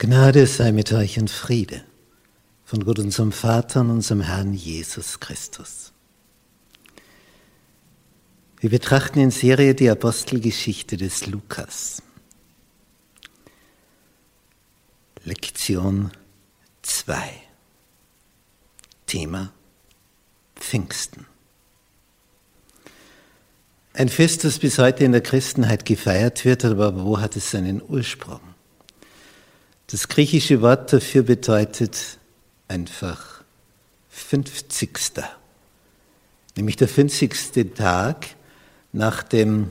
Gnade sei mit euch und Friede von Gott unserem Vater und unserem Herrn Jesus Christus. Wir betrachten in Serie die Apostelgeschichte des Lukas. Lektion 2. Thema Pfingsten. Ein Fest, das bis heute in der Christenheit gefeiert wird, aber wo hat es seinen Ursprung? Das griechische Wort dafür bedeutet einfach 50. Nämlich der 50. Tag nach dem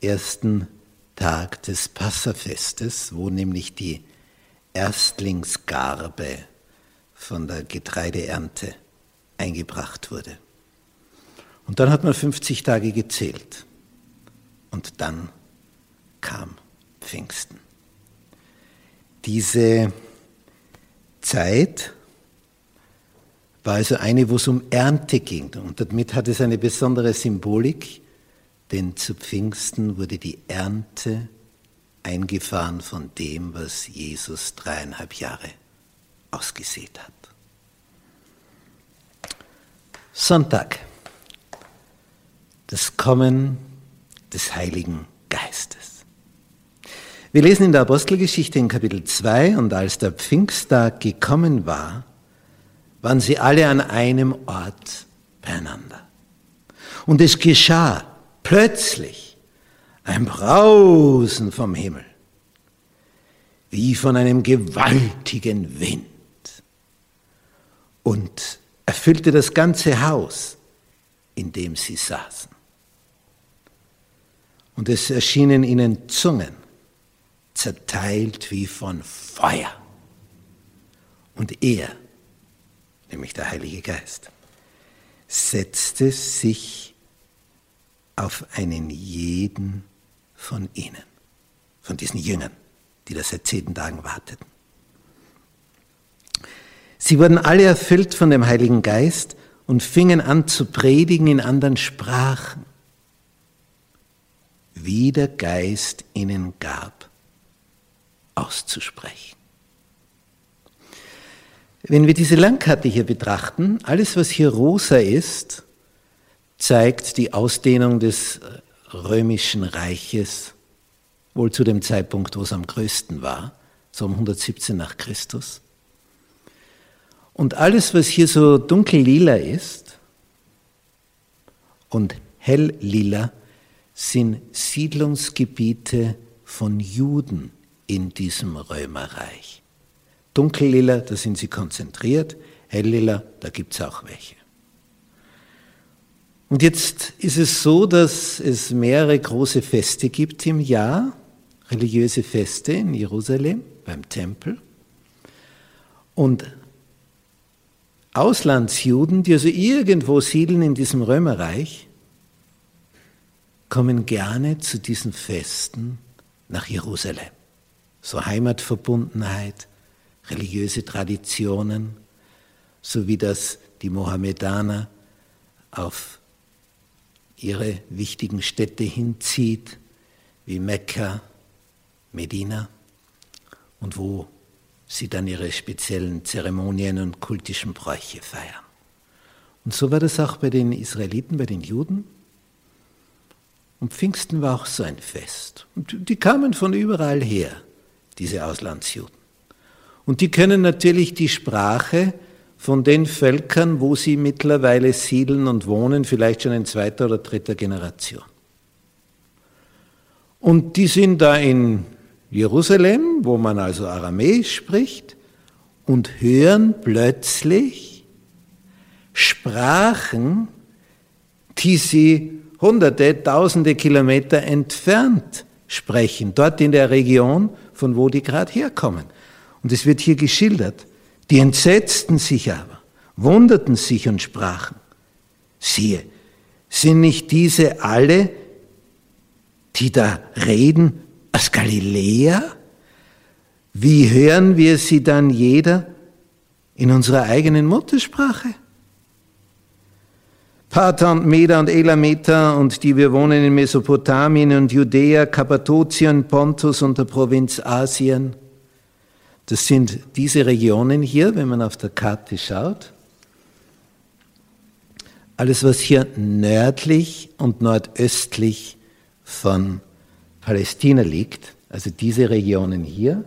ersten Tag des Passafestes, wo nämlich die Erstlingsgarbe von der Getreideernte eingebracht wurde. Und dann hat man 50 Tage gezählt. Und dann kam Pfingsten. Diese Zeit war also eine, wo es um Ernte ging. Und damit hat es eine besondere Symbolik, denn zu Pfingsten wurde die Ernte eingefahren von dem, was Jesus dreieinhalb Jahre ausgesät hat. Sonntag. Das Kommen des Heiligen. Wir lesen in der Apostelgeschichte in Kapitel 2, und als der Pfingsttag gekommen war, waren sie alle an einem Ort beieinander. Und es geschah plötzlich ein Brausen vom Himmel, wie von einem gewaltigen Wind, und erfüllte das ganze Haus, in dem sie saßen. Und es erschienen ihnen Zungen zerteilt wie von Feuer. Und er, nämlich der Heilige Geist, setzte sich auf einen jeden von ihnen, von diesen Jüngern, die da seit zehn Tagen warteten. Sie wurden alle erfüllt von dem Heiligen Geist und fingen an zu predigen in anderen Sprachen, wie der Geist ihnen gab auszusprechen. Wenn wir diese Landkarte hier betrachten, alles, was hier rosa ist, zeigt die Ausdehnung des römischen Reiches, wohl zu dem Zeitpunkt, wo es am größten war, so um 117 nach Christus. Und alles, was hier so dunkellila ist und helllila, sind Siedlungsgebiete von Juden in diesem Römerreich. Dunkellila, da sind sie konzentriert, helllila, da gibt es auch welche. Und jetzt ist es so, dass es mehrere große Feste gibt im Jahr, religiöse Feste in Jerusalem beim Tempel. Und Auslandsjuden, die also irgendwo siedeln in diesem Römerreich, kommen gerne zu diesen Festen nach Jerusalem so Heimatverbundenheit, religiöse Traditionen, so wie das die Mohammedaner auf ihre wichtigen Städte hinzieht, wie Mekka, Medina, und wo sie dann ihre speziellen Zeremonien und kultischen Bräuche feiern. Und so war das auch bei den Israeliten, bei den Juden. Und Pfingsten war auch so ein Fest. Und die kamen von überall her diese Auslandsjuden. Und die können natürlich die Sprache von den Völkern, wo sie mittlerweile siedeln und wohnen, vielleicht schon in zweiter oder dritter Generation. Und die sind da in Jerusalem, wo man also Aramäisch spricht, und hören plötzlich Sprachen, die sie hunderte, tausende Kilometer entfernt sprechen, dort in der Region, von wo die gerade herkommen. Und es wird hier geschildert. Die entsetzten sich aber, wunderten sich und sprachen. Siehe, sind nicht diese alle, die da reden, aus Galiläa? Wie hören wir sie dann jeder in unserer eigenen Muttersprache? Parther und Meda und Elameta und die wir wohnen in Mesopotamien und Judäa, Kappadokien, Pontus und der Provinz Asien, Das sind diese Regionen hier, wenn man auf der Karte schaut. Alles, was hier nördlich und nordöstlich von Palästina liegt, also diese Regionen hier,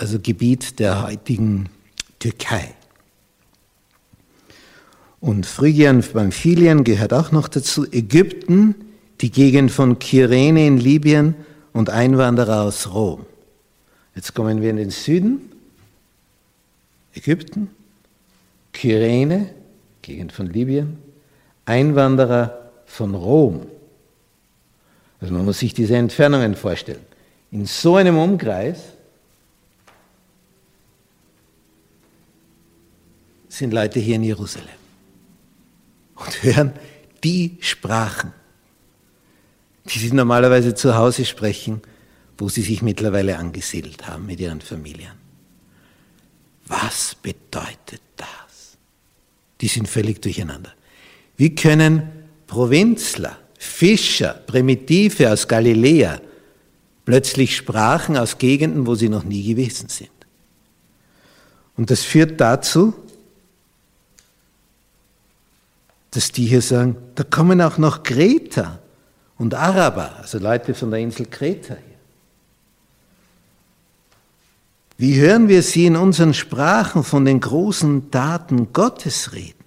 also Gebiet der heutigen Türkei. Und Phrygien, Pamphylien gehört auch noch dazu. Ägypten, die Gegend von Kyrene in Libyen und Einwanderer aus Rom. Jetzt kommen wir in den Süden. Ägypten, Kyrene, Gegend von Libyen, Einwanderer von Rom. Also man muss sich diese Entfernungen vorstellen. In so einem Umkreis sind Leute hier in Jerusalem und hören die Sprachen, die sie normalerweise zu Hause sprechen, wo sie sich mittlerweile angesiedelt haben mit ihren Familien. Was bedeutet das? Die sind völlig durcheinander. Wie können Provinzler, Fischer, Primitive aus Galiläa plötzlich Sprachen aus Gegenden, wo sie noch nie gewesen sind? Und das führt dazu, dass die hier sagen, da kommen auch noch Kreter und Araber, also Leute von der Insel Kreta hier. Wie hören wir sie in unseren Sprachen von den großen Taten Gottes reden?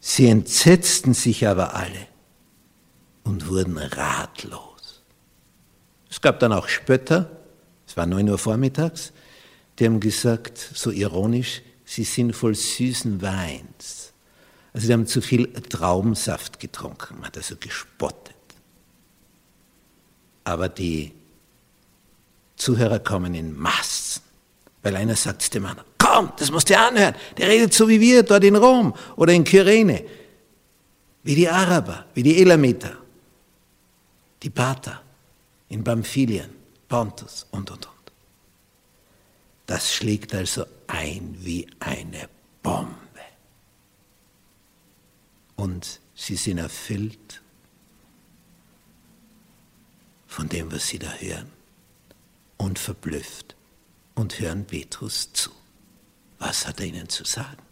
Sie entsetzten sich aber alle und wurden ratlos. Es gab dann auch Spötter, es war neun Uhr vormittags, die haben gesagt, so ironisch, sie sind voll süßen Weins. Also sie haben zu viel Traubensaft getrunken, man hat also gespottet. Aber die Zuhörer kommen in Massen, weil einer sagt dem anderen, komm, das musst du anhören, der redet so wie wir dort in Rom oder in Kyrene, wie die Araber, wie die Elamiter, die Pater in Pamphylien, Pontus und, und, und. Das schlägt also ein wie eine Bombe und sie sind erfüllt von dem, was sie da hören und verblüfft und hören Petrus zu. Was hat er ihnen zu sagen?